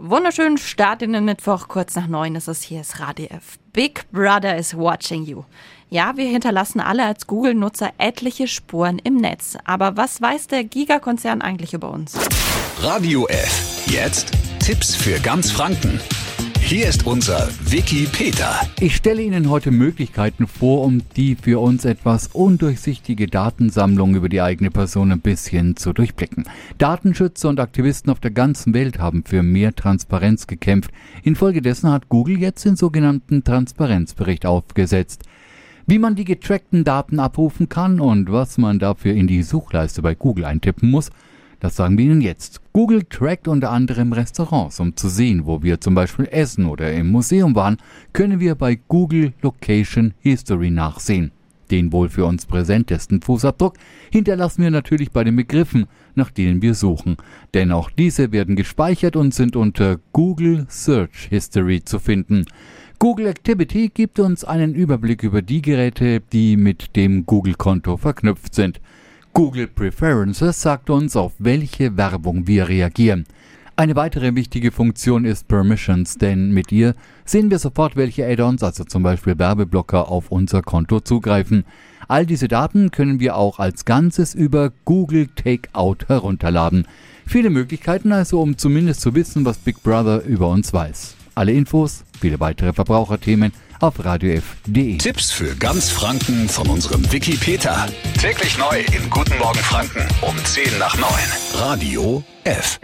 Wunderschönen Start in den Mittwoch, kurz nach neun ist es hier, ist Radio F. Big Brother is watching you. Ja, wir hinterlassen alle als Google-Nutzer etliche Spuren im Netz. Aber was weiß der Gigakonzern eigentlich über uns? Radio F. Jetzt Tipps für ganz Franken. Hier ist unser Wiki Peter. Ich stelle Ihnen heute Möglichkeiten vor, um die für uns etwas undurchsichtige Datensammlung über die eigene Person ein bisschen zu durchblicken. Datenschützer und Aktivisten auf der ganzen Welt haben für mehr Transparenz gekämpft. Infolgedessen hat Google jetzt den sogenannten Transparenzbericht aufgesetzt. Wie man die getrackten Daten abrufen kann und was man dafür in die Suchleiste bei Google eintippen muss, das sagen wir Ihnen jetzt. Google trackt unter anderem Restaurants. Um zu sehen, wo wir zum Beispiel essen oder im Museum waren, können wir bei Google Location History nachsehen. Den wohl für uns präsentesten Fußabdruck hinterlassen wir natürlich bei den Begriffen, nach denen wir suchen. Denn auch diese werden gespeichert und sind unter Google Search History zu finden. Google Activity gibt uns einen Überblick über die Geräte, die mit dem Google-Konto verknüpft sind. Google Preferences sagt uns, auf welche Werbung wir reagieren. Eine weitere wichtige Funktion ist Permissions, denn mit ihr sehen wir sofort, welche Add-ons, also zum Beispiel Werbeblocker, auf unser Konto zugreifen. All diese Daten können wir auch als Ganzes über Google Takeout herunterladen. Viele Möglichkeiten also, um zumindest zu wissen, was Big Brother über uns weiß. Alle Infos, viele weitere Verbraucherthemen auf radiof.de. Tipps für ganz Franken von unserem Wiki Peter. Täglich neu in Guten Morgen Franken um 10 nach 9. Radio F.